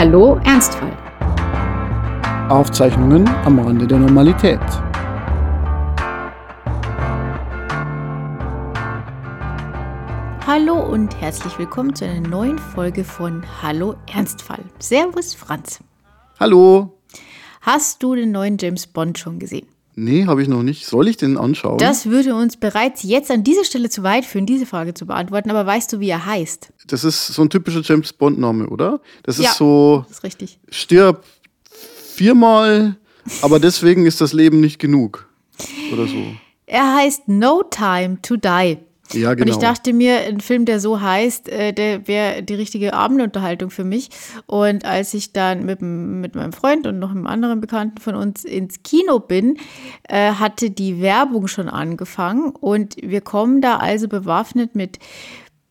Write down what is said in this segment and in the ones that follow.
Hallo Ernstfall. Aufzeichnungen am Rande der Normalität. Hallo und herzlich willkommen zu einer neuen Folge von Hallo Ernstfall. Servus Franz. Hallo. Hast du den neuen James Bond schon gesehen? Nee, habe ich noch nicht. Soll ich den anschauen? Das würde uns bereits jetzt an dieser Stelle zu weit führen, diese Frage zu beantworten. Aber weißt du, wie er heißt? Das ist so ein typischer James Bond-Name, oder? Das ist Ja. so, Das ist richtig. stirb viermal, aber deswegen ist das Leben nicht genug. Oder so. Er heißt No Time to Die. Ja, Und ich genau. dachte mir, ein Film, der so heißt, äh, der wäre die richtige Abendunterhaltung für mich. Und als ich dann mit, mit meinem Freund und noch einem anderen Bekannten von uns ins Kino bin, äh, hatte die Werbung schon angefangen. Und wir kommen da also bewaffnet mit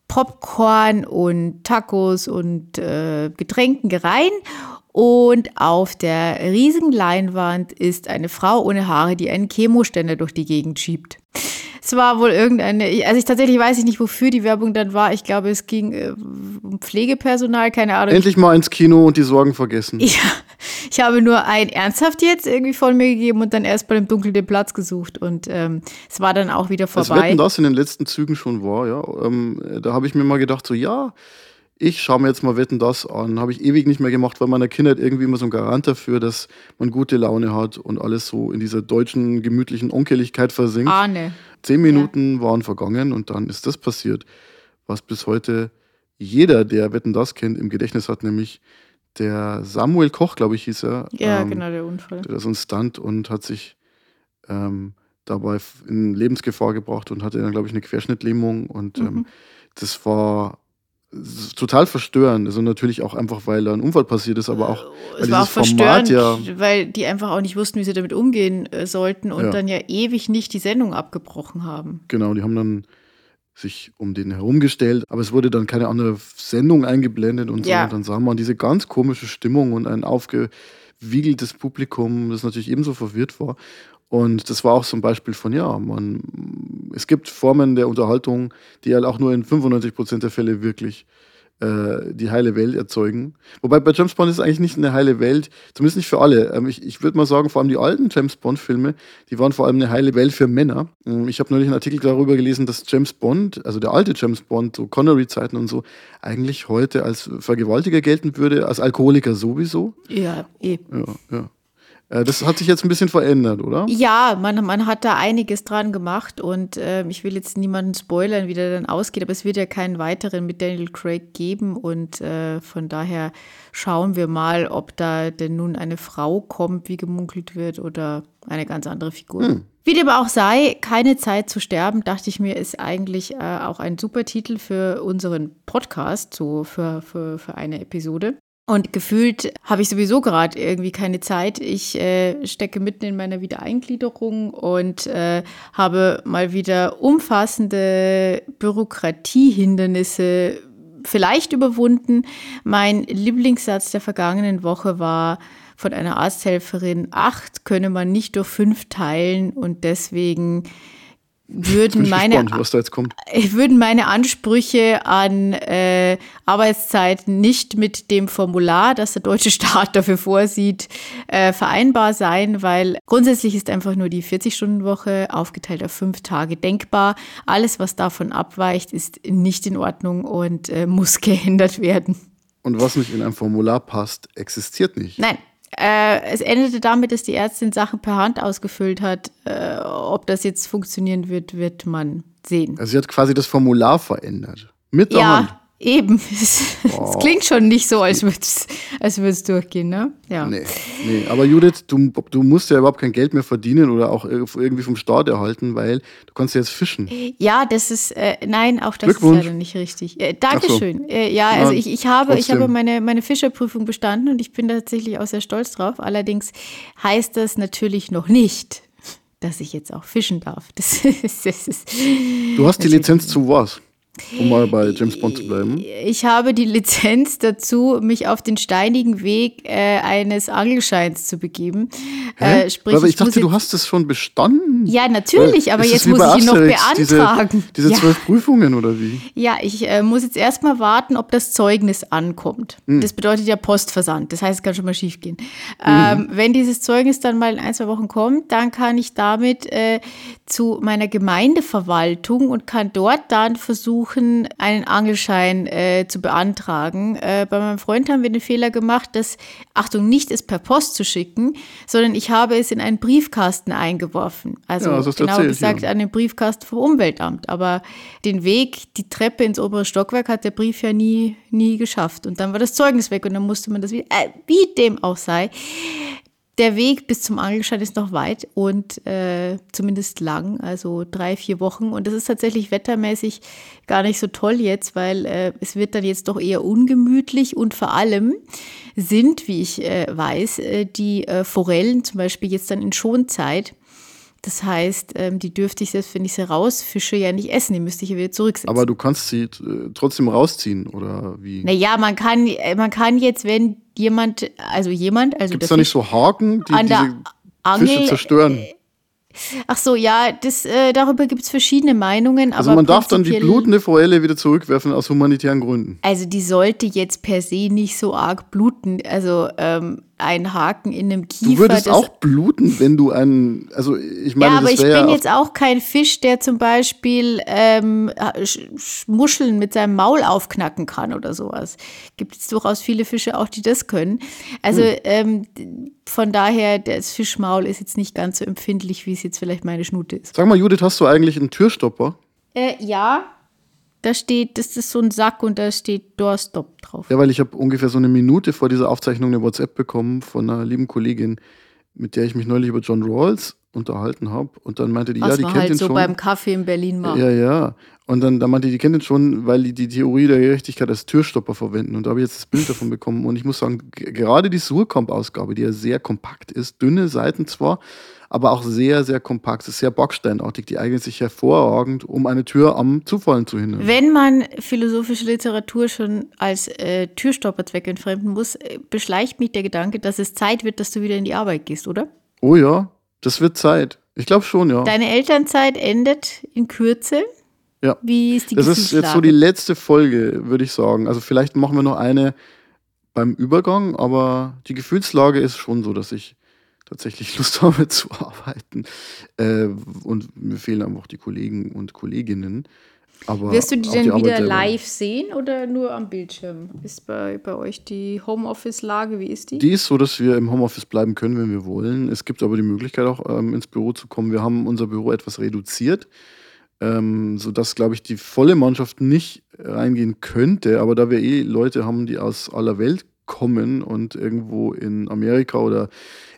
Popcorn und Tacos und äh, Getränken rein. Und auf der riesigen Leinwand ist eine Frau ohne Haare, die einen Chemoständer durch die Gegend schiebt. Es war wohl irgendeine, also ich tatsächlich weiß ich nicht, wofür die Werbung dann war. Ich glaube, es ging äh, um Pflegepersonal, keine Ahnung. Endlich mal ins Kino und die Sorgen vergessen. Ja, ich habe nur ein ernsthaft jetzt irgendwie von mir gegeben und dann erst bei dem Dunkel den Platz gesucht und ähm, es war dann auch wieder Als vorbei. Wetten das in den letzten Zügen schon war, ja, ähm, da habe ich mir mal gedacht, so ja, ich schaue mir jetzt mal Wetten das an. Habe ich ewig nicht mehr gemacht, weil meiner Kindheit irgendwie immer so ein Garant dafür, dass man gute Laune hat und alles so in dieser deutschen gemütlichen Onkeligkeit versinkt. Ahne. Zehn Minuten waren vergangen und dann ist das passiert, was bis heute jeder, der Wetten das kennt, im Gedächtnis hat, nämlich der Samuel Koch, glaube ich, hieß er. Ja, ähm, genau, der Unfall. der so ein Stunt und hat sich ähm, dabei in Lebensgefahr gebracht und hatte dann, glaube ich, eine Querschnittlähmung. Und ähm, Mhm. das war total verstörend. Also natürlich auch einfach, weil da ein Unfall passiert ist, aber auch, weil Es war auch Format verstörend, ja. weil die einfach auch nicht wussten, wie sie damit umgehen äh, sollten und Ja. dann ja ewig nicht die Sendung abgebrochen haben. Genau, die haben dann sich um den herumgestellt, aber es wurde dann keine andere Sendung eingeblendet und so. Ja. Und dann sah man diese ganz komische Stimmung und ein aufgewiegeltes Publikum, das natürlich ebenso verwirrt war. Und das war auch so ein Beispiel von, ja, man, es gibt Formen der Unterhaltung, die halt auch nur in 95 Prozent der Fälle wirklich äh, die heile Welt erzeugen. Wobei bei James Bond ist es eigentlich nicht eine heile Welt, zumindest nicht für alle. Ähm, ich ich würde mal sagen, vor allem die alten James Bond-Filme, die waren vor allem eine heile Welt für Männer. Ähm, Ich habe neulich einen Artikel darüber gelesen, dass James Bond, also der alte James Bond, so Connery-Zeiten und so, eigentlich heute als Vergewaltiger gelten würde, als Alkoholiker sowieso. Ja, eh. Ja, ja. Äh, Das hat sich jetzt ein bisschen verändert, oder? Ja, man, man hat da einiges dran gemacht und ähm, ich will jetzt niemanden spoilern, wie der dann ausgeht, aber es wird ja keinen weiteren mit Daniel Craig geben und äh, von daher schauen wir mal, ob da denn nun eine Frau kommt, wie gemunkelt wird oder eine ganz andere Figur. Wie dem auch sei, keine Zeit zu sterben, dachte ich mir, ist eigentlich äh, auch ein super Titel für unseren Podcast, so für, für, für eine Episode. Und gefühlt habe ich sowieso gerade irgendwie keine Zeit. Ich äh, stecke mitten in meiner Wiedereingliederung und äh, habe mal wieder umfassende Bürokratiehindernisse vielleicht überwunden. Mein Lieblingssatz der vergangenen Woche war von einer Arzthelferin, acht könne man nicht durch fünf teilen und deswegen würden meine gespannt, kommt. würden meine Ansprüche an äh, Arbeitszeiten nicht mit dem Formular, das der deutsche Staat dafür vorsieht, äh, vereinbar sein, weil grundsätzlich ist einfach nur die 40-Stunden-Woche aufgeteilt auf fünf Tage denkbar. Alles, was davon abweicht, ist nicht in Ordnung und äh, muss geändert werden. Und was nicht in ein Formular passt, existiert nicht. Nein. Äh, es endete damit, dass die Ärztin Sachen per Hand ausgefüllt hat. Äh, ob das jetzt funktionieren wird, wird man sehen. Also sie hat quasi das Formular verändert. Mit der Hand. Eben. Es, es klingt schon nicht so, als würde es als würd's durchgehen, ne? Ja. Nee, nee. Aber Judith, du, du musst ja überhaupt kein Geld mehr verdienen oder auch irgendwie vom Staat erhalten, weil du kannst ja jetzt fischen. Ja, das ist, äh, nein, auch das ist leider nicht richtig. Äh, Dankeschön. Äh, ja, also ich, ich habe, ich habe meine, meine Fischerprüfung bestanden und ich bin tatsächlich auch sehr stolz drauf. Allerdings heißt das natürlich noch nicht, dass ich jetzt auch fischen darf. Das ist, das ist Du hast die Lizenz zu was? Um mal bei James Bond zu bleiben? Ich habe die Lizenz dazu, mich auf den steinigen Weg äh, eines Angelscheins zu begeben. Äh, sprich, aber ich, ich dachte, du hast es schon bestanden. Ja, natürlich, aber jetzt muss ich ihn noch beantragen. Diese, diese ja. zwölf Prüfungen oder wie? Ja, ich äh, muss jetzt erstmal warten, ob das Zeugnis ankommt. Mhm. Das bedeutet ja Postversand. Das heißt, es kann schon mal schief gehen. Mhm. Ähm, wenn dieses Zeugnis dann mal in ein, zwei Wochen kommt, dann kann ich damit äh, zu meiner Gemeindeverwaltung und kann dort dann versuchen, einen Angelschein äh, zu beantragen. Äh, bei meinem Freund haben wir den Fehler gemacht, dass, Achtung, nicht es per Post zu schicken, sondern ich habe es in einen Briefkasten eingeworfen. Also ja, genau erzählt, gesagt ja. an den Briefkasten vom Umweltamt. Aber den Weg, die Treppe ins obere Stockwerk hat der Brief ja nie, nie geschafft. Und dann war das Zeugnis weg und dann musste man das wieder, äh, wie dem auch sei der Weg bis zum Angelschein ist noch weit und äh, zumindest lang, also drei, vier Wochen. Und das ist tatsächlich wettermäßig gar nicht so toll jetzt, weil äh, es wird dann jetzt doch eher ungemütlich und vor allem sind, wie ich äh, weiß, äh, die äh, Forellen zum Beispiel jetzt dann in Schonzeit. Das heißt, ähm, die dürfte ich selbst, wenn ich sie rausfische, ja nicht essen. Die müsste ich ja wieder zurücksetzen. Aber du kannst sie äh, trotzdem rausziehen, oder wie? Naja, man kann, äh, man kann jetzt, wenn jemand, also jemand, also. Gibt es da nicht so Haken, die diese Angel, Fische zerstören? Äh, Ach so, ja, das, äh, darüber gibt es verschiedene Meinungen. Also man darf dann die blutende Forelle wieder zurückwerfen aus humanitären Gründen. Also die sollte jetzt per se nicht so arg bluten. Also ähm, ein Haken in einem Kiefer. Du würdest auch bluten, wenn du einen, also ich meine, ja, aber ich bin ja jetzt auch kein Fisch, der zum Beispiel ähm, Muscheln mit seinem Maul aufknacken kann oder sowas. Gibt es durchaus viele Fische auch, die das können. Also hm. ähm, von daher, das Fischmaul ist jetzt nicht ganz so empfindlich, wie es jetzt vielleicht meine Schnute ist. Sag mal, Judith, hast du eigentlich einen Türstopper? Äh, ja, da steht, das ist so ein Sack und da steht Doorstop drauf. Ja, weil ich habe ungefähr so eine Minute vor dieser Aufzeichnung eine WhatsApp bekommen von einer lieben Kollegin, mit der ich mich neulich über John Rawls unterhalten habe. Und dann meinte die, Was ja, die kennt halt ihn so schon. beim Kaffee in Berlin machen. Ja, ja. Und dann, dann meinte die, die kennt ihn schon, weil die die Theorie der Gerechtigkeit als Türstopper verwenden. Und da habe ich jetzt das Bild davon bekommen. Und ich muss sagen, gerade die Surkamp-Ausgabe, die ja sehr kompakt ist, dünne Seiten zwar, aber auch sehr, sehr kompakt. Es ist sehr backsteinartig. Die eignet sich hervorragend, um eine Tür am Zufallen zu hindern. Wenn man philosophische Literatur schon als äh, Türstopperzweck entfremden muss, äh, beschleicht mich der Gedanke, dass es Zeit wird, dass du wieder in die Arbeit gehst, oder? Oh ja, das wird Zeit. Ich glaube schon, ja. Deine Elternzeit endet in Kürze. Ja. Wie ist die Das ist jetzt so die letzte Folge, würde ich sagen. Also vielleicht machen wir noch eine beim Übergang, aber die Gefühlslage ist schon so, dass ich tatsächlich Lust habe zu arbeiten. Äh, und mir fehlen einfach die Kollegen und Kolleginnen. Aber Wirst du die denn die wieder live sehen oder nur am Bildschirm? Ist bei, bei euch die Homeoffice-Lage, wie ist die? Die ist so, dass wir im Homeoffice bleiben können, wenn wir wollen. Es gibt aber die Möglichkeit auch ähm, ins Büro zu kommen. Wir haben unser Büro etwas reduziert, ähm, sodass, glaube ich, die volle Mannschaft nicht reingehen könnte. Aber da wir eh Leute haben, die aus aller Welt kommen und irgendwo in Amerika oder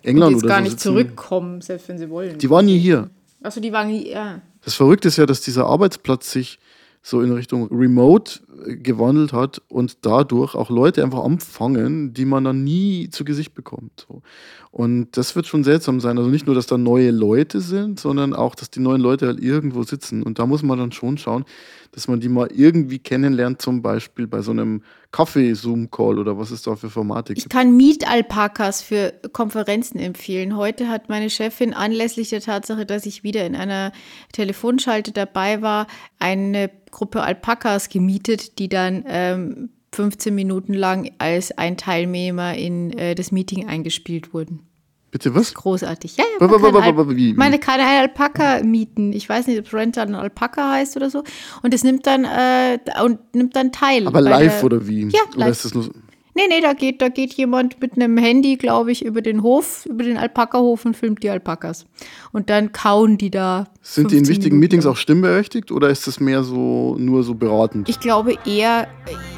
England und die oder gar so nicht sitzen. zurückkommen, selbst wenn sie wollen. Die waren nie hier. Achso, die waren nie, ja. Das Verrückte ist ja, dass dieser Arbeitsplatz sich so in Richtung Remote äh, gewandelt hat und dadurch auch Leute einfach anfangen, die man dann nie zu Gesicht bekommt. So. Und das wird schon seltsam sein. Also nicht nur, dass da neue Leute sind, sondern auch, dass die neuen Leute halt irgendwo sitzen. Und da muss man dann schon schauen, dass man die mal irgendwie kennenlernt, zum Beispiel bei so einem Kaffee-Zoom-Call oder was es da für Formate gibt. Ich kann Meet-Alpakas für Konferenzen empfehlen. Heute hat meine Chefin anlässlich der Tatsache, dass ich wieder in einer Telefonschalte dabei war, eine Gruppe Alpakas gemietet, die dann ähm, 15 Minuten lang als ein Teilnehmer in äh, das Meeting eingespielt wurden. Bitte was? Großartig. Ja, ja, man kann, wie, meine kann ein Alpaka mieten. Ich weiß nicht, ob Rent dann Alpaka heißt oder so. Und es nimmt dann äh, und nimmt dann teil. Aber live der, oder wie? Ja, live. Oder ist das nur Nee, nee, da geht, da geht jemand mit einem Handy, glaube ich, über den Hof, über den Alpaka-Hof und filmt die Alpakas. Und dann kauen die da. Sind die in wichtigen Minuten. Meetings auch stimmberechtigt oder ist das mehr so nur so beratend? Ich glaube eher,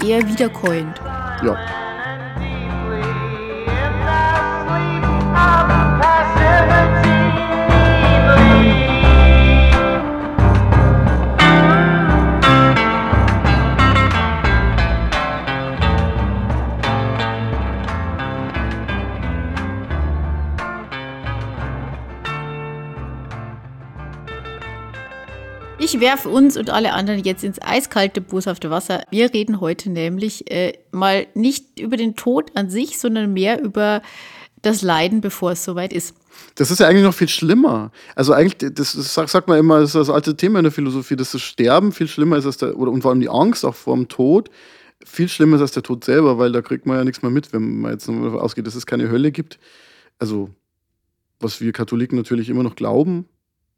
eher wiederkäuend. Ja. Ich werfe uns und alle anderen jetzt ins eiskalte, boshafte Wasser. Wir reden heute nämlich äh, mal nicht über den Tod an sich, sondern mehr über das Leiden, bevor es soweit ist. Das ist ja eigentlich noch viel schlimmer. Also eigentlich, das, das sagt man immer, das ist das alte Thema in der Philosophie, dass das Sterben viel schlimmer ist als der, oder und vor allem die Angst auch vor dem Tod viel schlimmer ist als der Tod selber, weil da kriegt man ja nichts mehr mit, wenn man jetzt davon ausgeht, dass es keine Hölle gibt. Also, was wir Katholiken natürlich immer noch glauben.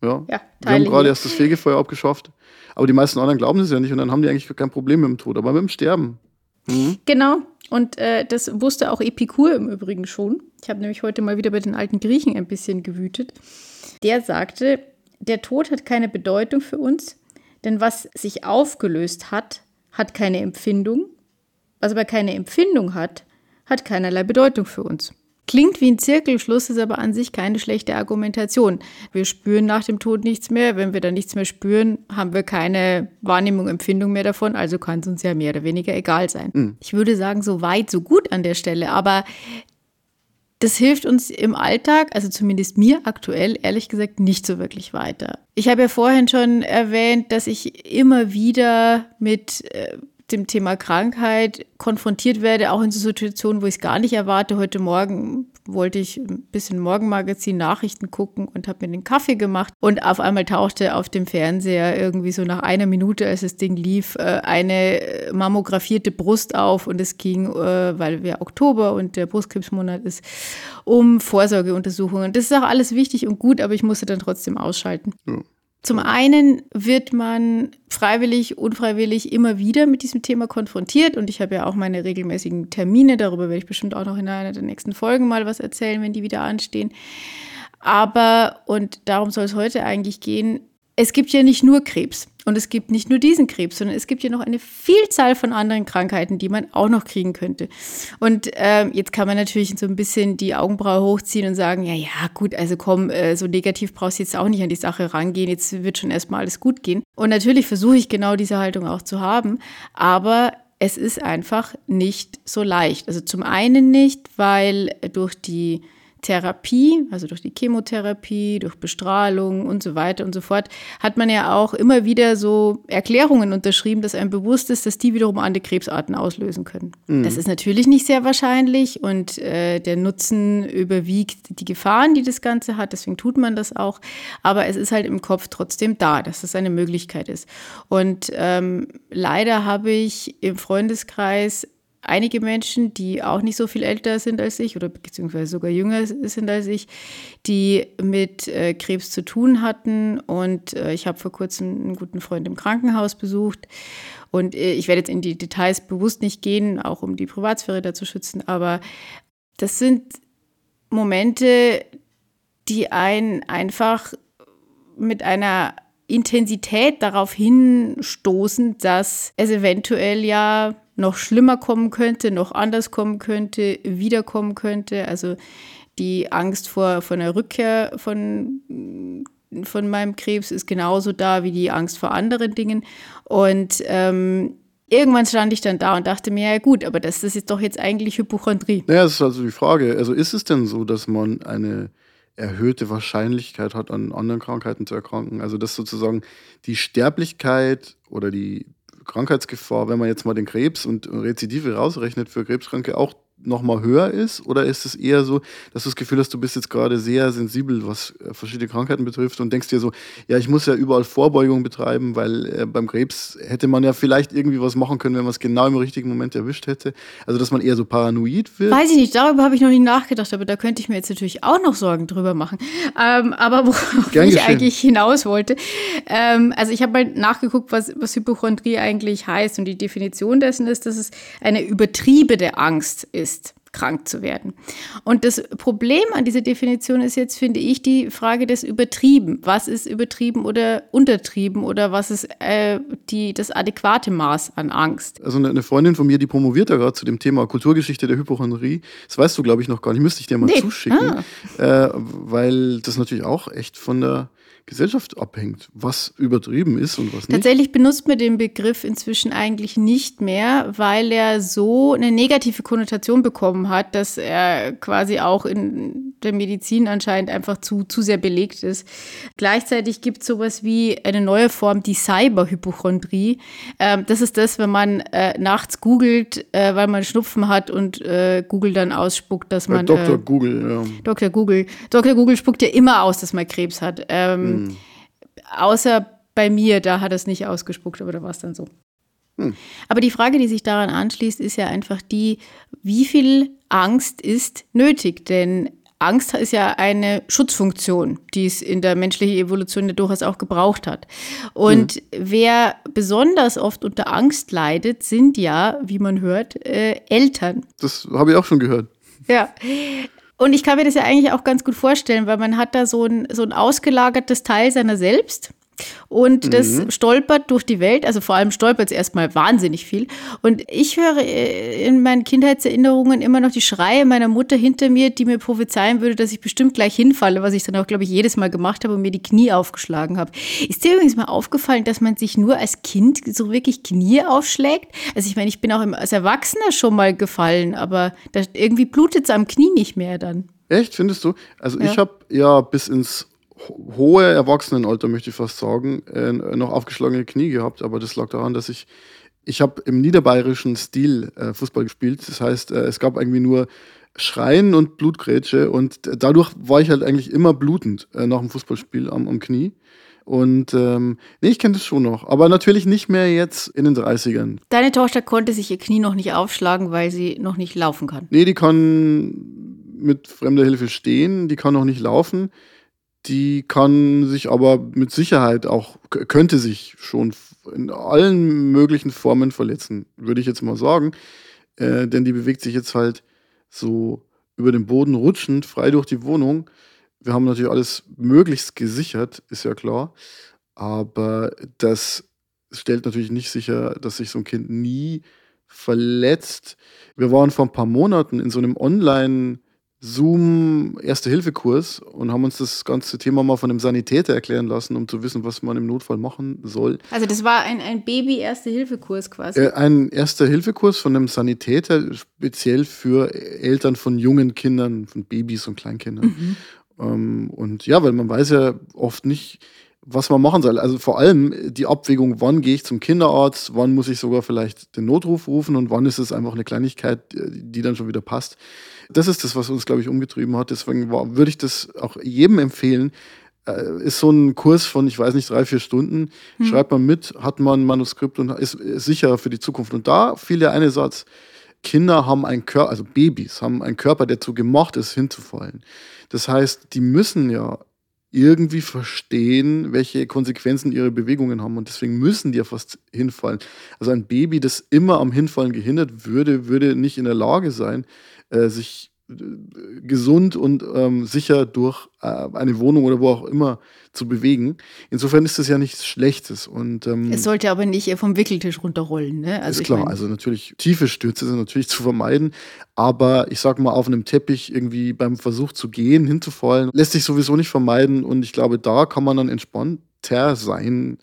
Ja, ja wir haben gerade erst das Fegefeuer abgeschafft. Aber die meisten anderen glauben es ja nicht und dann haben die eigentlich kein Problem mit dem Tod, aber mit dem Sterben. Mhm. Genau. Und äh, das wusste auch Epikur im Übrigen schon. Ich habe nämlich heute mal wieder bei den alten Griechen ein bisschen gewütet. Der sagte, der Tod hat keine Bedeutung für uns, denn was sich aufgelöst hat, hat keine Empfindung. Was aber keine Empfindung hat, hat keinerlei Bedeutung für uns. Klingt wie ein Zirkelschluss, ist aber an sich keine schlechte Argumentation. Wir spüren nach dem Tod nichts mehr. Wenn wir dann nichts mehr spüren, haben wir keine Wahrnehmung, Empfindung mehr davon. Also kann es uns ja mehr oder weniger egal sein. Mhm. Ich würde sagen, so weit, so gut an der Stelle. Aber das hilft uns im Alltag, also zumindest mir aktuell, ehrlich gesagt, nicht so wirklich weiter. Ich habe ja vorhin schon erwähnt, dass ich immer wieder mit äh, dem Thema Krankheit konfrontiert werde, auch in so Situationen, wo ich es gar nicht erwarte. Heute Morgen wollte ich ein bisschen Morgenmagazin Nachrichten gucken und habe mir den Kaffee gemacht und auf einmal tauchte auf dem Fernseher irgendwie so nach einer Minute, als das Ding lief, äh, eine mammografierte Brust auf und es ging, äh, weil wir Oktober und der Brustkrebsmonat ist, um Vorsorgeuntersuchungen. Das ist auch alles wichtig und gut, aber ich musste dann trotzdem ausschalten. Ja. Zum einen wird man freiwillig, unfreiwillig immer wieder mit diesem Thema konfrontiert und ich habe ja auch meine regelmäßigen Termine, darüber werde ich bestimmt auch noch in einer der nächsten Folgen mal was erzählen, wenn die wieder anstehen. Aber, und darum soll es heute eigentlich gehen, es gibt ja nicht nur Krebs und es gibt nicht nur diesen Krebs, sondern es gibt ja noch eine Vielzahl von anderen Krankheiten, die man auch noch kriegen könnte. Und äh, jetzt kann man natürlich so ein bisschen die Augenbraue hochziehen und sagen, ja, ja, gut, also komm, äh, so negativ brauchst du jetzt auch nicht an die Sache rangehen, jetzt wird schon erstmal alles gut gehen. Und natürlich versuche ich genau diese Haltung auch zu haben, aber es ist einfach nicht so leicht. Also zum einen nicht, weil durch die Therapie, also durch die Chemotherapie, durch Bestrahlung und so weiter und so fort, hat man ja auch immer wieder so Erklärungen unterschrieben, dass einem bewusst ist, dass die wiederum andere Krebsarten auslösen können. Mhm. Das ist natürlich nicht sehr wahrscheinlich und äh, der Nutzen überwiegt die Gefahren, die das Ganze hat. Deswegen tut man das auch. Aber es ist halt im Kopf trotzdem da, dass das eine Möglichkeit ist. Und ähm, leider habe ich im Freundeskreis einige Menschen, die auch nicht so viel älter sind als ich oder beziehungsweise sogar jünger sind als ich, die mit äh, Krebs zu tun hatten. Und äh, ich habe vor kurzem einen guten Freund im Krankenhaus besucht. Und äh, ich werde jetzt in die Details bewusst nicht gehen, auch um die Privatsphäre da zu schützen. Aber das sind Momente, die einen einfach mit einer Intensität darauf hinstoßen, dass es eventuell ja noch schlimmer kommen könnte, noch anders kommen könnte, wiederkommen könnte. Also die Angst vor, vor einer Rückkehr von, von meinem Krebs ist genauso da wie die Angst vor anderen Dingen. Und ähm, irgendwann stand ich dann da und dachte mir, ja gut, aber das, das ist doch jetzt eigentlich Hypochondrie. Naja, das ist also die Frage. Also ist es denn so, dass man eine erhöhte Wahrscheinlichkeit hat, an anderen Krankheiten zu erkranken? Also dass sozusagen die Sterblichkeit oder die Krankheitsgefahr, wenn man jetzt mal den Krebs und Rezidive rausrechnet für Krebskranke, auch nochmal höher ist? Oder ist es eher so, dass du das Gefühl hast, du bist jetzt gerade sehr sensibel, was äh, verschiedene Krankheiten betrifft und denkst dir so, ja, ich muss ja überall Vorbeugung betreiben, weil äh, beim Krebs hätte man ja vielleicht irgendwie was machen können, wenn man es genau im richtigen Moment erwischt hätte. Also, dass man eher so paranoid wird. Weiß ich nicht, darüber habe ich noch nie nachgedacht, aber da könnte ich mir jetzt natürlich auch noch Sorgen drüber machen. Ähm, aber worauf Gern ich geschehen. eigentlich hinaus wollte, ähm, also ich habe mal nachgeguckt, was, was Hypochondrie eigentlich heißt und die Definition dessen ist, dass es eine übertriebene Angst ist ist, krank zu werden. Und das Problem an dieser Definition ist jetzt, finde ich, die Frage des Übertrieben. Was ist übertrieben oder untertrieben oder was ist äh, die, das adäquate Maß an Angst? Also eine Freundin von mir, die promoviert ja gerade zu dem Thema Kulturgeschichte der Hypochondrie. Das weißt du, glaube ich, noch gar nicht. Müsste ich dir mal nee. zuschicken. Ah. Äh, weil das natürlich auch echt von der Gesellschaft abhängt, was übertrieben ist und was nicht. Tatsächlich benutzt man den Begriff inzwischen eigentlich nicht mehr, weil er so eine negative Konnotation bekommen hat, dass er quasi auch in der Medizin anscheinend einfach zu, zu sehr belegt ist. Gleichzeitig gibt es sowas wie eine neue Form, die Cyberhypochondrie. Ähm, das ist das, wenn man äh, nachts googelt, äh, weil man Schnupfen hat und äh, Google dann ausspuckt, dass man. Dr. Äh, Google, ja. Dr. Google. Dr. Google spuckt ja immer aus, dass man Krebs hat. Ähm, hm. Außer bei mir, da hat er es nicht ausgespuckt, aber da war es dann so. Hm. Aber die Frage, die sich daran anschließt, ist ja einfach die, wie viel Angst ist nötig? Denn Angst ist ja eine Schutzfunktion, die es in der menschlichen Evolution ja durchaus auch gebraucht hat. Und mhm. wer besonders oft unter Angst leidet, sind ja, wie man hört, äh, Eltern. Das habe ich auch schon gehört. Ja. Und ich kann mir das ja eigentlich auch ganz gut vorstellen, weil man hat da so ein, so ein ausgelagertes Teil seiner selbst. Und das mhm. stolpert durch die Welt, also vor allem stolpert es erstmal wahnsinnig viel. Und ich höre äh, in meinen Kindheitserinnerungen immer noch die Schreie meiner Mutter hinter mir, die mir prophezeien würde, dass ich bestimmt gleich hinfalle, was ich dann auch, glaube ich, jedes Mal gemacht habe und mir die Knie aufgeschlagen habe. Ist dir übrigens mal aufgefallen, dass man sich nur als Kind so wirklich Knie aufschlägt? Also ich meine, ich bin auch als Erwachsener schon mal gefallen, aber irgendwie blutet es am Knie nicht mehr dann. Echt, findest du? Also ja. ich habe ja bis ins hohe Erwachsenenalter, möchte ich fast sagen, äh, noch aufgeschlagene Knie gehabt. Aber das lag daran, dass ich, ich habe im niederbayerischen Stil äh, Fußball gespielt. Das heißt, äh, es gab irgendwie nur Schreien und Blutgrätsche und dadurch war ich halt eigentlich immer blutend äh, nach dem Fußballspiel am, am Knie. Und ähm, nee, ich kenne das schon noch. Aber natürlich nicht mehr jetzt in den 30ern. Deine Tochter konnte sich ihr Knie noch nicht aufschlagen, weil sie noch nicht laufen kann. Nee, die kann mit fremder Hilfe stehen, die kann noch nicht laufen. Die kann sich aber mit Sicherheit auch, könnte sich schon in allen möglichen Formen verletzen, würde ich jetzt mal sagen. Äh, denn die bewegt sich jetzt halt so über den Boden rutschend, frei durch die Wohnung. Wir haben natürlich alles möglichst gesichert, ist ja klar. Aber das stellt natürlich nicht sicher, dass sich so ein Kind nie verletzt. Wir waren vor ein paar Monaten in so einem Online- Zoom-Erste-Hilfe-Kurs und haben uns das ganze Thema mal von einem Sanitäter erklären lassen, um zu wissen, was man im Notfall machen soll. Also das war ein, ein Baby-Erste-Hilfe-Kurs quasi? Äh, ein Erste-Hilfe-Kurs von einem Sanitäter, speziell für Eltern von jungen Kindern, von Babys und Kleinkindern. Mhm. Ähm, und ja, weil man weiß ja oft nicht, was man machen soll. Also vor allem die Abwägung, wann gehe ich zum Kinderarzt, wann muss ich sogar vielleicht den Notruf rufen und wann ist es einfach eine Kleinigkeit, die dann schon wieder passt. Das ist das, was uns, glaube ich, umgetrieben hat. Deswegen war, würde ich das auch jedem empfehlen. Äh, ist so ein Kurs von, ich weiß nicht, drei, vier Stunden. Hm. Schreibt man mit, hat man ein Manuskript und ist, ist sicher für die Zukunft. Und da fiel der eine Satz. Kinder haben einen Körper, also Babys haben einen Körper, der dazu gemacht ist, hinzufallen. Das heißt, die müssen ja irgendwie verstehen, welche Konsequenzen ihre Bewegungen haben. Und deswegen müssen die ja fast hinfallen. Also ein Baby, das immer am Hinfallen gehindert würde, würde nicht in der Lage sein, äh, sich gesund und ähm, sicher durch äh, eine Wohnung oder wo auch immer zu bewegen. Insofern ist das ja nichts Schlechtes. Und, ähm, es sollte aber nicht vom Wickeltisch runterrollen. Ne? Also ist klar, mein, also natürlich tiefe Stürze sind natürlich zu vermeiden, aber ich sag mal, auf einem Teppich irgendwie beim Versuch zu gehen, hinzufallen, lässt sich sowieso nicht vermeiden und ich glaube, da kann man dann entspannter sein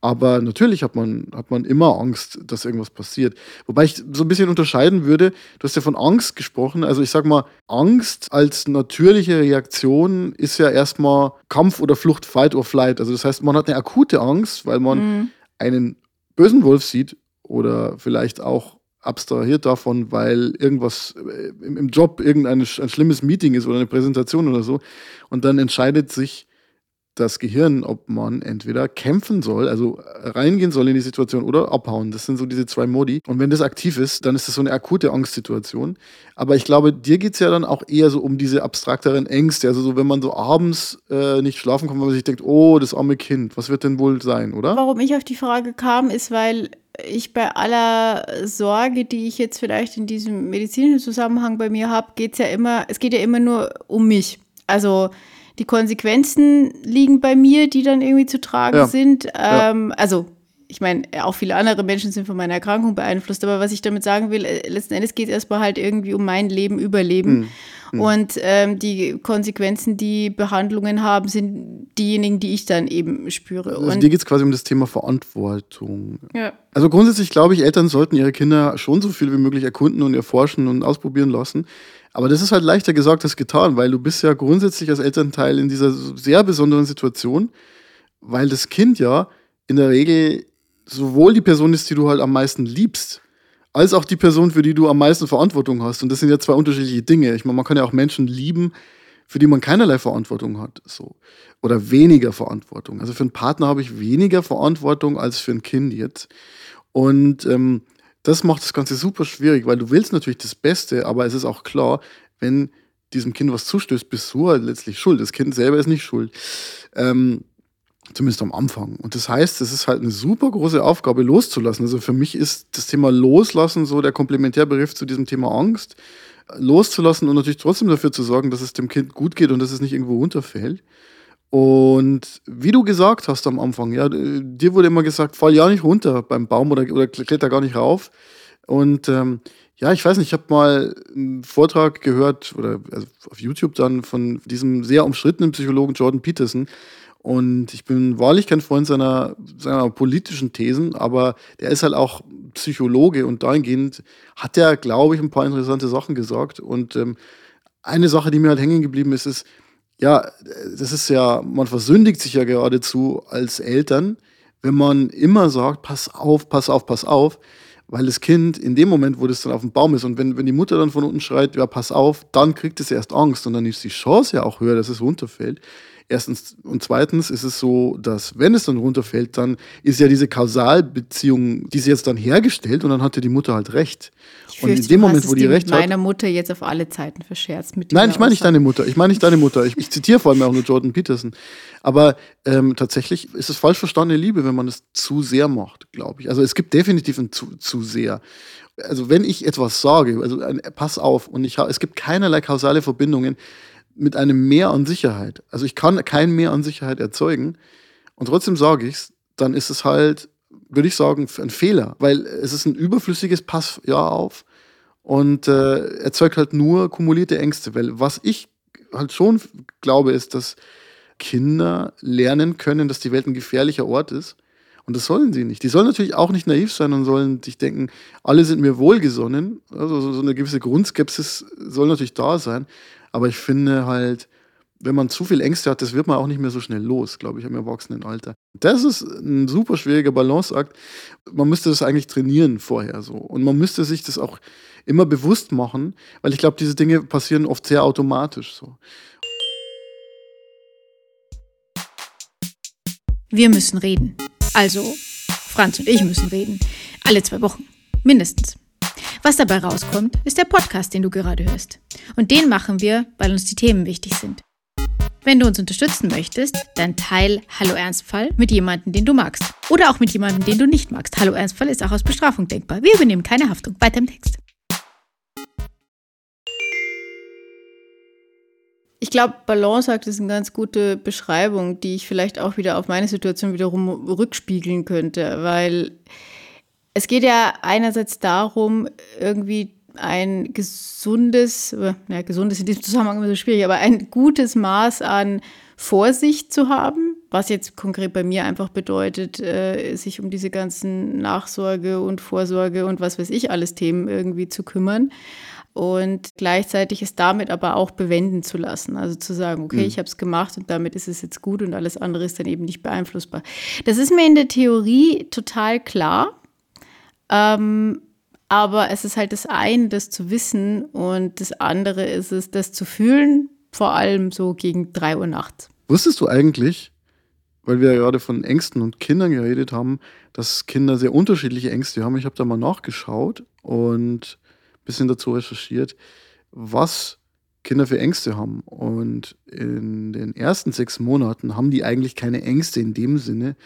aber natürlich hat man, hat man immer Angst, dass irgendwas passiert. Wobei ich so ein bisschen unterscheiden würde, du hast ja von Angst gesprochen. Also ich sag mal, Angst als natürliche Reaktion ist ja erstmal Kampf oder Flucht, Fight or Flight. Also das heißt, man hat eine akute Angst, weil man mhm. einen bösen Wolf sieht oder vielleicht auch abstrahiert davon, weil irgendwas äh, im, Job irgendein ein schlimmes Meeting ist oder eine Präsentation oder so. Und dann entscheidet sich das Gehirn, ob man entweder kämpfen soll, also reingehen soll in die Situation oder abhauen. Das sind so diese zwei Modi. Und wenn das aktiv ist, dann ist das so eine akute Angstsituation. Aber ich glaube, dir geht es ja dann auch eher so um diese abstrakteren Ängste. Also so, wenn man so abends äh, nicht schlafen kann, weil man sich denkt, oh, das arme Kind, was wird denn wohl sein, oder? Warum ich auf die Frage kam, ist, weil ich bei aller Sorge, die ich jetzt vielleicht in diesem medizinischen Zusammenhang bei mir habe, geht es ja immer, es geht ja immer nur um mich. Also die Konsequenzen liegen bei mir, die dann irgendwie zu tragen ja. sind. Ähm, ja. Also ich meine, auch viele andere Menschen sind von meiner Erkrankung beeinflusst, aber was ich damit sagen will, äh, letzten Endes geht es erstmal halt irgendwie um mein Leben, Überleben. Mhm. Mhm. Und ähm, die Konsequenzen, die Behandlungen haben, sind diejenigen, die ich dann eben spüre. Also dir geht es quasi um das Thema Verantwortung. Ja. Also grundsätzlich glaube ich, Eltern sollten ihre Kinder schon so viel wie möglich erkunden und erforschen und ausprobieren lassen. Aber das ist halt leichter gesagt als getan, weil du bist ja grundsätzlich als Elternteil in dieser sehr besonderen Situation, weil das Kind ja in der Regel sowohl die Person ist, die du halt am meisten liebst, als auch die Person, für die du am meisten Verantwortung hast. Und das sind ja zwei unterschiedliche Dinge. Ich meine, man kann ja auch Menschen lieben, für die man keinerlei Verantwortung hat. So. Oder weniger Verantwortung. Also für einen Partner habe ich weniger Verantwortung als für ein Kind jetzt. Und ähm, das macht das Ganze super schwierig, weil du willst natürlich das Beste, aber es ist auch klar, wenn diesem Kind was zustößt, bist du halt letztlich schuld. Das Kind selber ist nicht schuld. Ähm, zumindest am Anfang. Und das heißt, es ist halt eine super große Aufgabe, loszulassen. Also für mich ist das Thema Loslassen so der Komplementärbegriff zu diesem Thema Angst. Loszulassen und natürlich trotzdem dafür zu sorgen, dass es dem Kind gut geht und dass es nicht irgendwo runterfällt. Und wie du gesagt hast am Anfang, ja, dir wurde immer gesagt, fall ja nicht runter beim Baum oder, oder kletter gar nicht rauf. Und ähm, ja, ich weiß nicht, ich habe mal einen Vortrag gehört oder also auf YouTube dann von diesem sehr umstrittenen Psychologen Jordan Peterson. Und ich bin wahrlich kein Freund seiner, seiner politischen Thesen, aber der ist halt auch Psychologe und dahingehend hat er, glaube ich, ein paar interessante Sachen gesagt. Und ähm, eine Sache, die mir halt hängen geblieben ist, ist, ja, das ist ja, man versündigt sich ja geradezu als Eltern, wenn man immer sagt, pass auf, pass auf, pass auf, weil das Kind in dem Moment, wo das dann auf dem Baum ist und wenn, wenn die Mutter dann von unten schreit, ja, pass auf, dann kriegt es erst Angst und dann ist die Chance ja auch höher, dass es runterfällt. Erstens und zweitens ist es so, dass wenn es dann runterfällt, dann ist ja diese Kausalbeziehung, die sie jetzt dann hergestellt und dann hatte die Mutter halt recht. Ich und in dem Moment, wo die recht hat. meiner Mutter jetzt auf alle Zeiten verscherzt. Mit Nein, ich meine nicht deine Mutter. Ich meine nicht deine Mutter. Ich, ich zitiere vor allem auch nur Jordan Peterson. Aber ähm, tatsächlich ist es falsch verstandene Liebe, wenn man es zu sehr macht, glaube ich. Also es gibt definitiv ein zu, zu sehr. Also wenn ich etwas sage, also pass auf, und ich es gibt keinerlei kausale Verbindungen, mit einem Mehr an Sicherheit. Also ich kann kein Mehr an Sicherheit erzeugen und trotzdem sage ich es, dann ist es halt, würde ich sagen, ein Fehler, weil es ist ein überflüssiges Pass ja auf und äh, erzeugt halt nur kumulierte Ängste. Weil was ich halt schon glaube, ist, dass Kinder lernen können, dass die Welt ein gefährlicher Ort ist. Und das sollen sie nicht. Die sollen natürlich auch nicht naiv sein und sollen sich denken, alle sind mir wohlgesonnen. Also so eine gewisse Grundskepsis soll natürlich da sein. Aber ich finde halt, wenn man zu viel Ängste hat, das wird man auch nicht mehr so schnell los, glaube ich, im Erwachsenenalter. Das ist ein super schwieriger Balanceakt. Man müsste das eigentlich trainieren vorher so. Und man müsste sich das auch immer bewusst machen, weil ich glaube, diese Dinge passieren oft sehr automatisch so. Wir müssen reden. Also, Franz und ich müssen reden. Alle zwei Wochen. Mindestens. Was dabei rauskommt, ist der Podcast, den du gerade hörst. Und den machen wir, weil uns die Themen wichtig sind. Wenn du uns unterstützen möchtest, dann teil Hallo Ernstfall mit jemandem, den du magst. Oder auch mit jemandem, den du nicht magst. Hallo Ernstfall ist auch aus Bestrafung denkbar. Wir übernehmen keine Haftung. Weiter im Text. Ich glaube, Balanceakt ist eine ganz gute Beschreibung, die ich vielleicht auch wieder auf meine Situation wiederum rückspiegeln könnte, weil es geht ja einerseits darum, irgendwie ein gesundes, ja, gesundes in diesem Zusammenhang immer so schwierig, aber ein gutes Maß an Vorsicht zu haben, was jetzt konkret bei mir einfach bedeutet, äh, sich um diese ganzen Nachsorge und Vorsorge und was weiß ich alles Themen irgendwie zu kümmern und gleichzeitig es damit aber auch bewenden zu lassen. Also zu sagen, okay, mhm. ich habe es gemacht und damit ist es jetzt gut und alles andere ist dann eben nicht beeinflussbar. Das ist mir in der Theorie total klar. Ähm, aber es ist halt das eine, das zu wissen und das andere ist es, das zu fühlen, vor allem so gegen drei Uhr nachts. Wusstest du eigentlich, weil wir ja gerade von Ängsten und Kindern geredet haben, dass Kinder sehr unterschiedliche Ängste haben? Ich habe da mal nachgeschaut und ein bisschen dazu recherchiert, was Kinder für Ängste haben. Und in den ersten sechs Monaten haben die eigentlich keine Ängste in dem Sinne,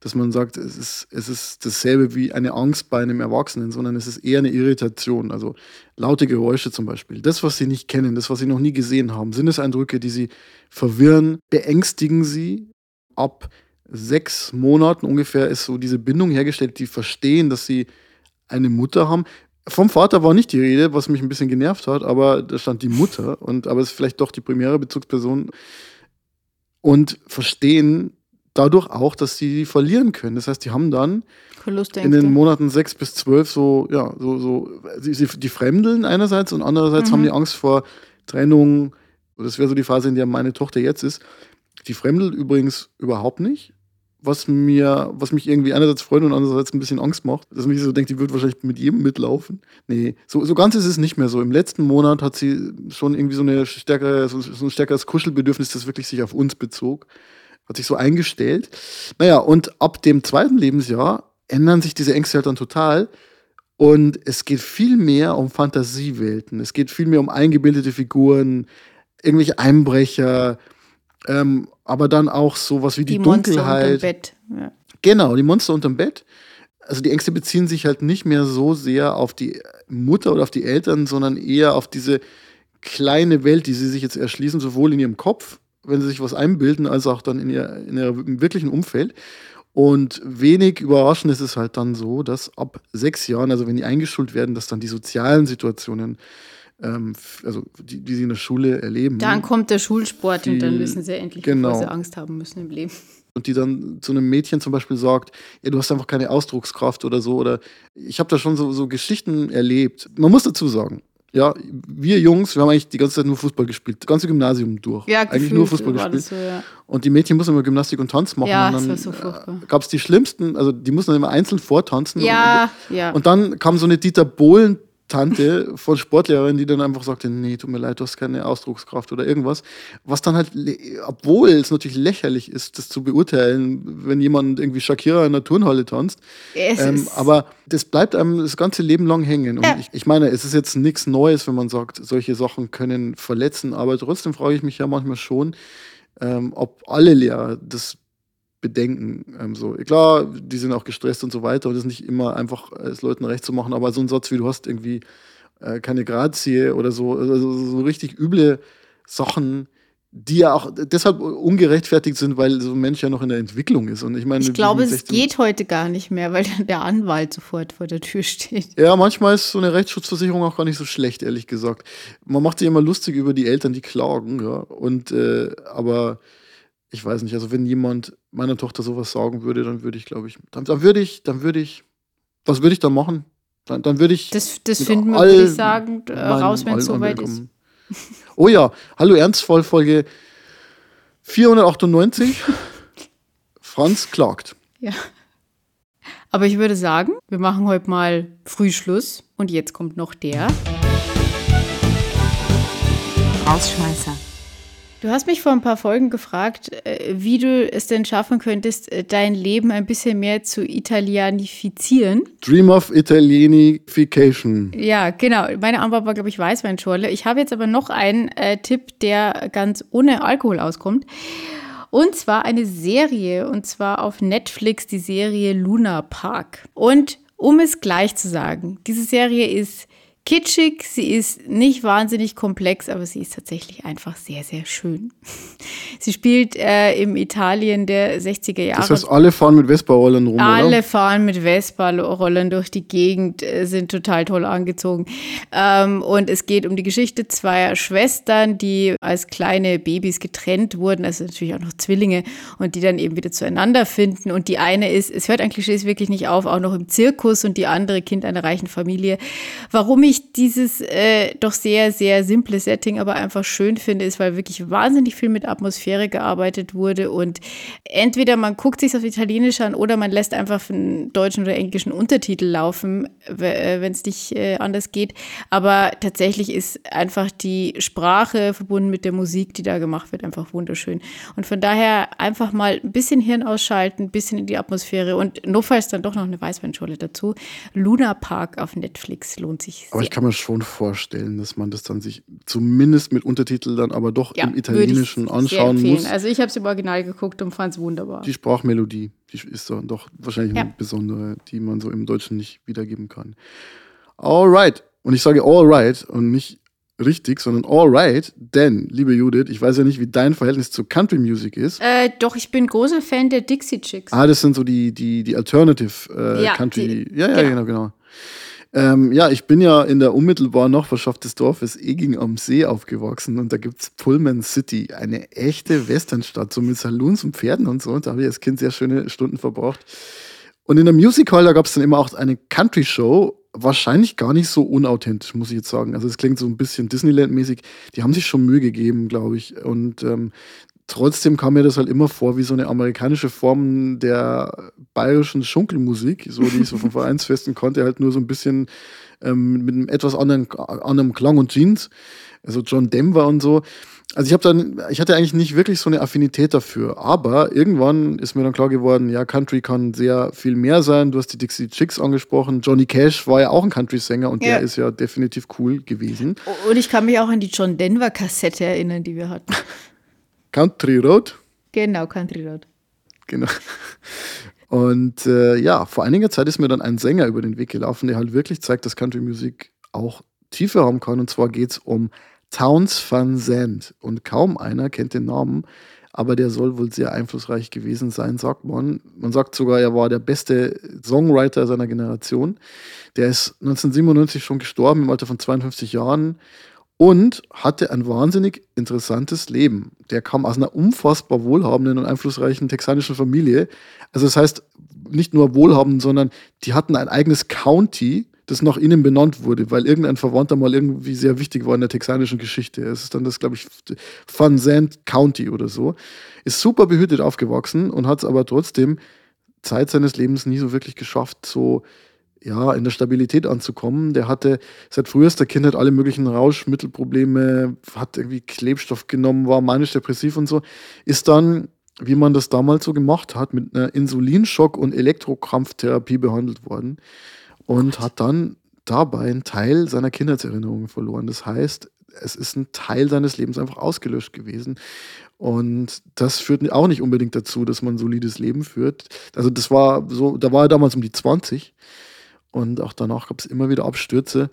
dass man sagt, es ist, es ist dasselbe wie eine Angst bei einem Erwachsenen, sondern es ist eher eine Irritation. Also laute Geräusche zum Beispiel. Das, was sie nicht kennen, das, was sie noch nie gesehen haben, Sinneseindrücke, die sie verwirren, beängstigen sie. Ab sechs Monaten ungefähr ist so diese Bindung hergestellt, die verstehen, dass sie eine Mutter haben. Vom Vater war nicht die Rede, was mich ein bisschen genervt hat, aber da stand die Mutter und aber es ist vielleicht doch die primäre Bezugsperson und verstehen dadurch auch, dass sie verlieren können. Das heißt, die haben dann in den Monaten sechs bis zwölf so, ja, so, so, sie, sie, die Fremdeln einerseits und andererseits mhm. haben die Angst vor Trennung. Das wäre so die Phase, in der meine Tochter jetzt ist. Die fremdelt übrigens überhaupt nicht was mir, was mich irgendwie einerseits freut und andererseits ein bisschen Angst macht, dass mich so denkt, die wird wahrscheinlich mit jedem mitlaufen. Nee, so, so ganz ist es nicht mehr so. Im letzten Monat hat sie schon irgendwie so, eine stärkere, so, so ein stärkeres Kuschelbedürfnis, das wirklich sich auf uns bezog. Hat sich so eingestellt. Naja, und ab dem zweiten Lebensjahr ändern sich diese Ängste halt dann total. Und es geht viel mehr um Fantasiewelten. Es geht viel mehr um eingebildete Figuren, irgendwelche Einbrecher, ähm, aber dann auch sowas wie die, die Dunkelheit. Monster Bett. Ja. Genau, die Monster unterm Bett. Also die Ängste beziehen sich halt nicht mehr so sehr auf die Mutter oder auf die Eltern, sondern eher auf diese kleine Welt, die sie sich jetzt erschließen, sowohl in ihrem Kopf, wenn sie sich was einbilden, als auch dann in, ihr, in ihrem wirklichen Umfeld. Und wenig überraschend ist es halt dann so, dass ab sechs Jahren, also wenn die eingeschult werden, dass dann die sozialen Situationen ähm, also die, die sie in der Schule erleben. Dann kommt der Schulsport viel, und dann wissen sie endlich, genau. bevor sie Angst haben müssen im Leben. Und die dann zu einem Mädchen zum Beispiel sagt, ja, du hast einfach keine Ausdruckskraft oder so. Oder ich habe da schon so, so Geschichten erlebt. Man muss dazu sagen, ja, wir Jungs, wir haben eigentlich die ganze Zeit nur Fußball gespielt, das ganze Gymnasium durch. Ja, eigentlich nur Fußball gespielt. So, ja. Und die Mädchen mussten immer Gymnastik und Tanz machen. Ja, und dann, das war so furchtbar. Gab es die schlimmsten, also die mussten dann immer einzeln vortanzen. Ja, und, ja. Und dann kam so eine Dieter Bohlen Tante von Sportlehrerin, die dann einfach sagte, nee, tut mir leid, du hast keine Ausdruckskraft oder irgendwas. Was dann halt, obwohl es natürlich lächerlich ist, das zu beurteilen, wenn jemand irgendwie Shakira in der Turnhalle tanzt. Ähm, aber das bleibt einem das ganze Leben lang hängen. Und ja. ich, ich meine, es ist jetzt nichts Neues, wenn man sagt, solche Sachen können verletzen. Aber trotzdem frage ich mich ja manchmal schon, ähm, ob alle Lehrer das bedenken. Ähm, so. Klar, die sind auch gestresst und so weiter und es ist nicht immer einfach, es Leuten recht zu machen, aber so ein Satz wie du hast irgendwie äh, keine Grazie oder so, also so richtig üble Sachen, die ja auch deshalb ungerechtfertigt sind, weil so ein Mensch ja noch in der Entwicklung ist. Und ich meine, ich glaube, es geht heute gar nicht mehr, weil der Anwalt sofort vor der Tür steht. Ja, manchmal ist so eine Rechtsschutzversicherung auch gar nicht so schlecht, ehrlich gesagt. Man macht sich immer lustig über die Eltern, die klagen, ja. Und äh, aber ich weiß nicht, also wenn jemand meiner Tochter sowas sagen würde, dann würde ich, glaube ich, dann, dann würde ich, dann würde ich, was würde ich da machen? Dann, dann würde ich. Das, das finden wir, würde ich sagen, äh, raus, wenn es soweit ist. Oh ja, hallo Ernstvoll, Folge 498. Franz klagt. Ja. Aber ich würde sagen, wir machen heute mal Frühschluss und jetzt kommt noch der Rausschmeißer. Du hast mich vor ein paar Folgen gefragt, äh, wie du es denn schaffen könntest, äh, dein Leben ein bisschen mehr zu italianifizieren. Dream of Italianification. Ja, genau. Meine Antwort war, glaube ich, Weißweinschorle. Ich habe jetzt aber noch einen äh, Tipp, der ganz ohne Alkohol auskommt. Und zwar eine Serie, und zwar auf Netflix die Serie Luna Park. Und um es gleich zu sagen, diese Serie ist kitschig, sie ist nicht wahnsinnig komplex, aber sie ist tatsächlich einfach sehr, sehr schön. Sie spielt äh, im Italien der 60er Jahre. Das heißt, alle fahren mit Vespa-Rollern rum, Alle oder? fahren mit Vespa-Rollern durch die Gegend, äh, sind total toll angezogen. Ähm, und es geht um die Geschichte zweier Schwestern, die als kleine Babys getrennt wurden, also natürlich auch noch Zwillinge, und die dann eben wieder zueinander finden. Und die eine ist, es hört ein Klischee wirklich nicht auf, auch noch im Zirkus und die andere Kind einer reichen Familie. Warum ich ich dieses äh, doch sehr, sehr simple Setting aber einfach schön finde, ist, weil wirklich wahnsinnig viel mit Atmosphäre gearbeitet wurde und entweder man guckt sich auf Italienisch an oder man lässt einfach einen deutschen oder englischen Untertitel laufen, äh, wenn es nicht äh, anders geht. Aber tatsächlich ist einfach die Sprache verbunden mit der Musik, die da gemacht wird, einfach wunderschön. Und von daher einfach mal ein bisschen Hirn ausschalten, ein bisschen in die Atmosphäre und notfalls dann doch noch eine Weißweinschorle dazu. Luna Park auf Netflix lohnt sich sehr ich kann mir schon vorstellen, dass man das dann sich zumindest mit Untertitel dann aber doch ja, im Italienischen anschauen muss. Also ich habe es im Original geguckt und fand es wunderbar. Die Sprachmelodie, die ist dann doch wahrscheinlich ja. eine besondere, die man so im Deutschen nicht wiedergeben kann. Alright. Und ich sage alright und nicht richtig, sondern alright, denn, liebe Judith, ich weiß ja nicht, wie dein Verhältnis zu Country Music ist. Äh, doch, ich bin großer Fan der Dixie Chicks. Ah, das sind so die, die, die Alternative äh, ja, Country. Die, ja, ja, genau, genau. genau. Ähm, ja, ich bin ja in der unmittelbaren Nachbarschaft des Dorfes Eging am See aufgewachsen und da gibt es Pullman City, eine echte Westernstadt, so mit Saloons und Pferden und so. Und da habe ich als Kind sehr schöne Stunden verbracht. Und in der Music Hall, da gab es dann immer auch eine Country-Show, wahrscheinlich gar nicht so unauthentisch, muss ich jetzt sagen. Also es klingt so ein bisschen Disneyland-mäßig. Die haben sich schon Mühe gegeben, glaube ich. Und ähm, trotzdem kam mir das halt immer vor wie so eine amerikanische Form der bayerischen Schunkelmusik, so die ich so vom Vereinsfesten konnte, halt nur so ein bisschen ähm, mit einem etwas anderen, anderen Klang und Jeans. Also John Denver und so. Also ich habe dann, ich hatte eigentlich nicht wirklich so eine Affinität dafür, aber irgendwann ist mir dann klar geworden, ja, Country kann sehr viel mehr sein. Du hast die Dixie Chicks angesprochen. Johnny Cash war ja auch ein Country-Sänger und ja. der ist ja definitiv cool gewesen. Und ich kann mich auch an die John Denver-Kassette erinnern, die wir hatten. Country Road? Genau, Country Road. Genau. Und äh, ja, vor einiger Zeit ist mir dann ein Sänger über den Weg gelaufen, der halt wirklich zeigt, dass Country-Musik auch Tiefe haben kann. Und zwar geht es um Towns Van Zandt. Und kaum einer kennt den Namen, aber der soll wohl sehr einflussreich gewesen sein, sagt man. Man sagt sogar, er war der beste Songwriter seiner Generation. Der ist 1997 schon gestorben im Alter von 52 Jahren und hatte ein wahnsinnig interessantes Leben. Der kam aus einer unfassbar wohlhabenden und einflussreichen texanischen Familie. Also das heißt, nicht nur wohlhabend, sondern die hatten ein eigenes County, das nach ihnen benannt wurde, weil irgendein Verwandter mal irgendwie sehr wichtig war in der texanischen Geschichte. Es ist dann das, glaube ich, Van Zandt County oder so. Ist super behütet aufgewachsen und hat es aber trotzdem Zeit seines Lebens nie so wirklich geschafft, so ja, in der Stabilität anzukommen. Der hatte seit frühester Kindheit alle möglichen Rauschmittelprobleme, hat irgendwie Klebstoff genommen, war manisch-depressiv und so. Ist dann, wie man das damals so gemacht hat, mit einer Insulinschock- und Elektrokrampftherapie behandelt worden und hat dann dabei einen Teil seiner Kindheitserinnerungen verloren. Das heißt, es ist ein Teil seines Lebens einfach ausgelöscht gewesen. Und das führt auch nicht unbedingt dazu, dass man ein solides Leben führt. Also das war so, da war er damals um die 20 und auch danach gab es immer wieder Abstürze.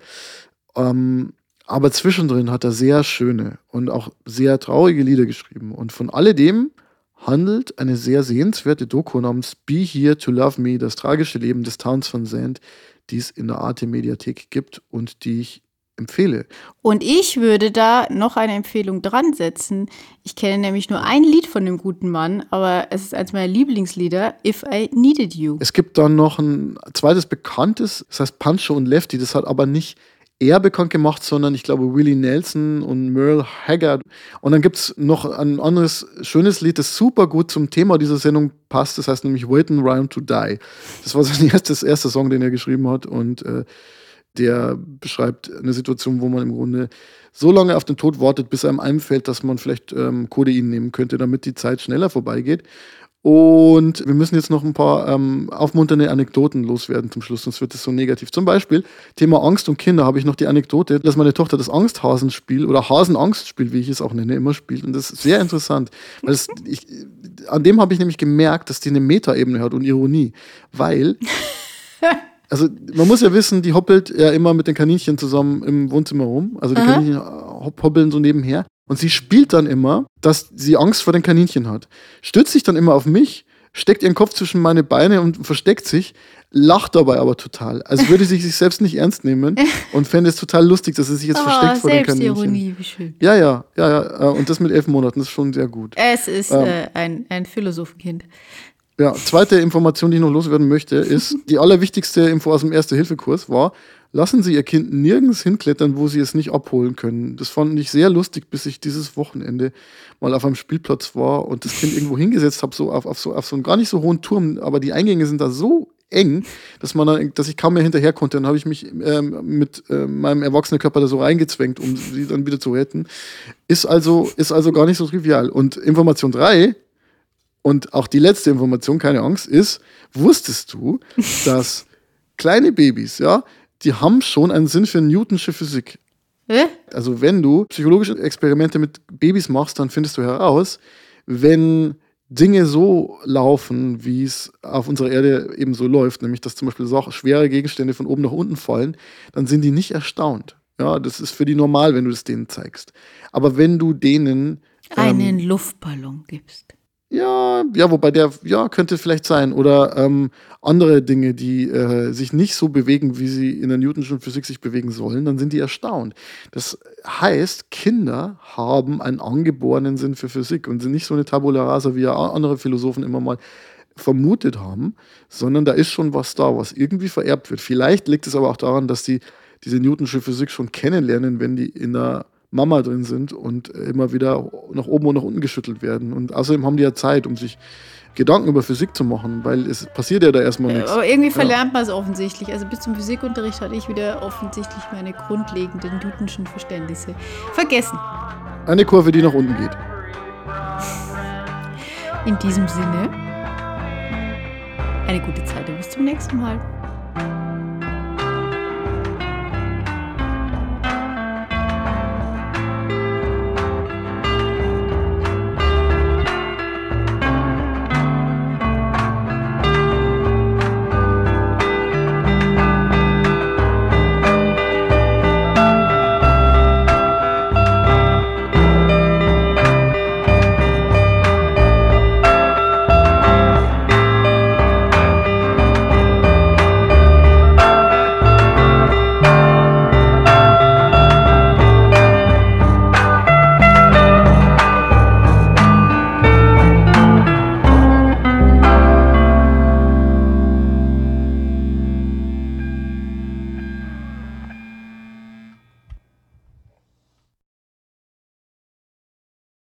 Ähm, aber zwischendrin hat er sehr schöne und auch sehr traurige Lieder geschrieben. Und von alledem handelt eine sehr sehenswerte Doku namens Be Here to Love Me, das tragische Leben des Towns von Sand, die es in der Arte Mediathek gibt und die ich empfehle. Und ich würde da noch eine Empfehlung dran setzen. Ich kenne nämlich nur ein Lied von dem guten Mann, aber es ist eines meiner Lieblingslieder, If I Needed You. Es gibt dann noch ein zweites bekanntes, das heißt Pancho und Lefty, das hat aber nicht er bekannt gemacht, sondern ich glaube Willie Nelson und Merle Haggard. Und dann gibt es noch ein anderes schönes Lied, das super gut zum Thema dieser Sendung passt. Das heißt nämlich Waiting Round to Die. Das war sein erstes, erster Song, den er geschrieben hat. Und äh, der beschreibt eine Situation, wo man im Grunde so lange auf den Tod wartet, bis einem einfällt, dass man vielleicht ähm, Codein nehmen könnte, damit die Zeit schneller vorbeigeht. Und wir müssen jetzt noch ein paar ähm, aufmunternde Anekdoten loswerden zum Schluss, sonst wird es so negativ. Zum Beispiel, Thema Angst und Kinder, habe ich noch die Anekdote, dass meine Tochter das Angsthasenspiel oder Hasenangstspiel, wie ich es auch nenne, immer spielt. Und das ist sehr interessant, weil es, ich, an dem habe ich nämlich gemerkt, dass die eine Metaebene hat und Ironie, weil also man muss ja wissen, die hoppelt ja immer mit den Kaninchen zusammen im Wohnzimmer rum. Also die Aha. Kaninchen hoppeln so nebenher. Und sie spielt dann immer, dass sie Angst vor den Kaninchen hat. Stützt sich dann immer auf mich, steckt ihren Kopf zwischen meine Beine und versteckt sich, lacht dabei aber total. Also würde sie sich selbst nicht ernst nehmen und fände es total lustig, dass sie sich jetzt oh, versteckt vor den Kaninchen. Wie schön. Ja, ja, ja, ja. Und das mit elf Monaten ist schon sehr gut. Es ist ähm, äh, ein, ein Philosophenkind. Ja, zweite Information, die ich noch loswerden möchte, ist, die allerwichtigste Info aus dem Erste-Hilfe-Kurs war, lassen Sie Ihr Kind nirgends hinklettern, wo Sie es nicht abholen können. Das fand ich sehr lustig, bis ich dieses Wochenende mal auf einem Spielplatz war und das Kind irgendwo hingesetzt habe, so auf, auf, so, auf so einen gar nicht so hohen Turm, aber die Eingänge sind da so eng, dass man dann, dass ich kaum mehr hinterher konnte. Dann habe ich mich ähm, mit äh, meinem erwachsenen Körper da so reingezwängt, um sie dann wieder zu retten. Ist also, ist also gar nicht so trivial. Und Information 3, und auch die letzte Information, keine Angst, ist, wusstest du, dass kleine Babys, ja, die haben schon einen Sinn für Newtonsche Physik. Hä? Also wenn du psychologische Experimente mit Babys machst, dann findest du heraus, wenn Dinge so laufen, wie es auf unserer Erde eben so läuft, nämlich dass zum Beispiel so schwere Gegenstände von oben nach unten fallen, dann sind die nicht erstaunt. Ja, das ist für die normal, wenn du das denen zeigst. Aber wenn du denen ähm, einen Luftballon gibst Ja, ja, wobei der, ja, könnte vielleicht sein. Oder ähm, andere Dinge, die äh, sich nicht so bewegen, wie sie in der Newtonschen Physik sich bewegen sollen, dann sind die erstaunt. Das heißt, Kinder haben einen angeborenen Sinn für Physik und sind nicht so eine Tabula rasa, wie ja andere Philosophen immer mal vermutet haben, sondern da ist schon was da, was irgendwie vererbt wird. Vielleicht liegt es aber auch daran, dass die diese Newtonsche Physik schon kennenlernen, wenn die in der Mama drin sind und immer wieder nach oben und nach unten geschüttelt werden. Und außerdem haben die ja Zeit, um sich Gedanken über Physik zu machen, weil es passiert ja da erstmal nichts. Aber irgendwie verlernt ja. man es offensichtlich. Also bis zum Physikunterricht hatte ich wieder offensichtlich meine grundlegenden Newtonschen Verständnisse vergessen. Eine Kurve, die nach unten geht. In diesem Sinne, eine gute Zeit und bis zum nächsten Mal.